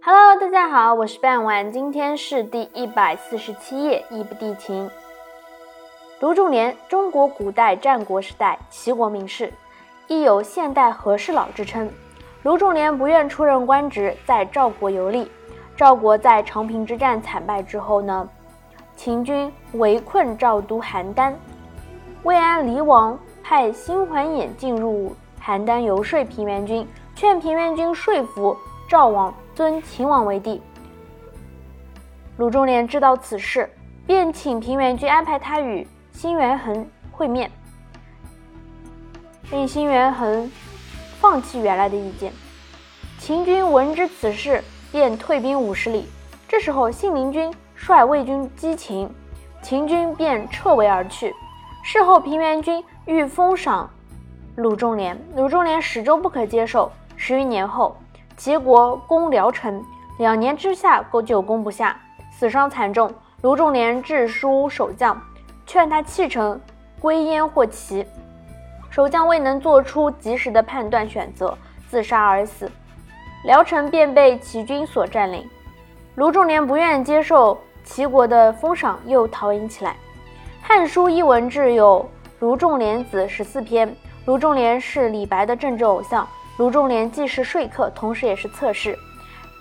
Hello，大家好，我是半晚，今天是第一百四十七页，义不帝秦。卢仲连，中国古代战国时代齐国名士，亦有现代和事佬之称。卢仲连不愿出任官职，在赵国游历。赵国在长平之战惨败之后呢，秦军围困赵都邯郸，魏安离王派辛桓衍进入邯郸游说平原君，劝平原君说服赵王。尊秦王为帝。鲁仲连知道此事，便请平原君安排他与辛元衡会面，令辛元衡放弃原来的意见。秦军闻知此事，便退兵五十里。这时候，信陵君率魏军击秦，秦军便撤围而去。事后，平原君欲封赏鲁仲连，鲁仲连始终不可接受。十余年后。齐国攻聊城，两年之下就攻不下，死伤惨重。卢仲连致书守将，劝他弃城归燕或齐。守将未能做出及时的判断选择，自杀而死。聊城便被齐军所占领。卢仲连不愿接受齐国的封赏，又逃隐起来。《汉书·艺文志》有卢仲连子十四篇。卢仲连是李白的政治偶像。卢仲连既是说客，同时也是侧室，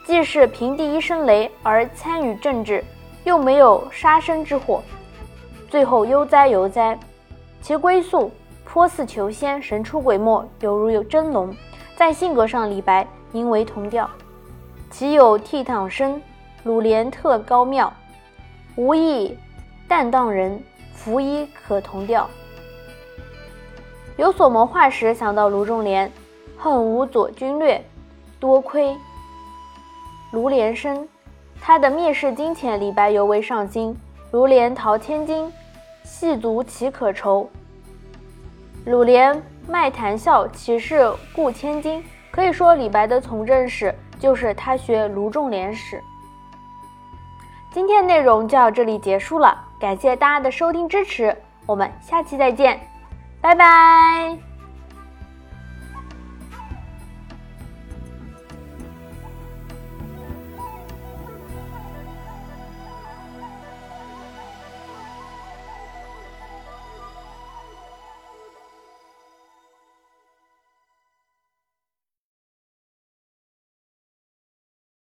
既是平地一声雷而参与政治，又没有杀身之祸，最后悠哉悠哉。其归宿颇似求仙，神出鬼没，犹如有真龙。在性格上，李白应为同调。其有倜傥生，鲁连特高妙，无意担当人，拂衣可同调。有所谋划时，想到卢仲连。恨无左军略，多亏卢连生。他的蔑视金钱，李白尤为上心。卢连淘千金，细足岂可酬？鲁连卖谈笑，岂是顾千金？可以说，李白的从政史就是他学卢仲连史。今天内容就到这里结束了，感谢大家的收听支持，我们下期再见，拜拜。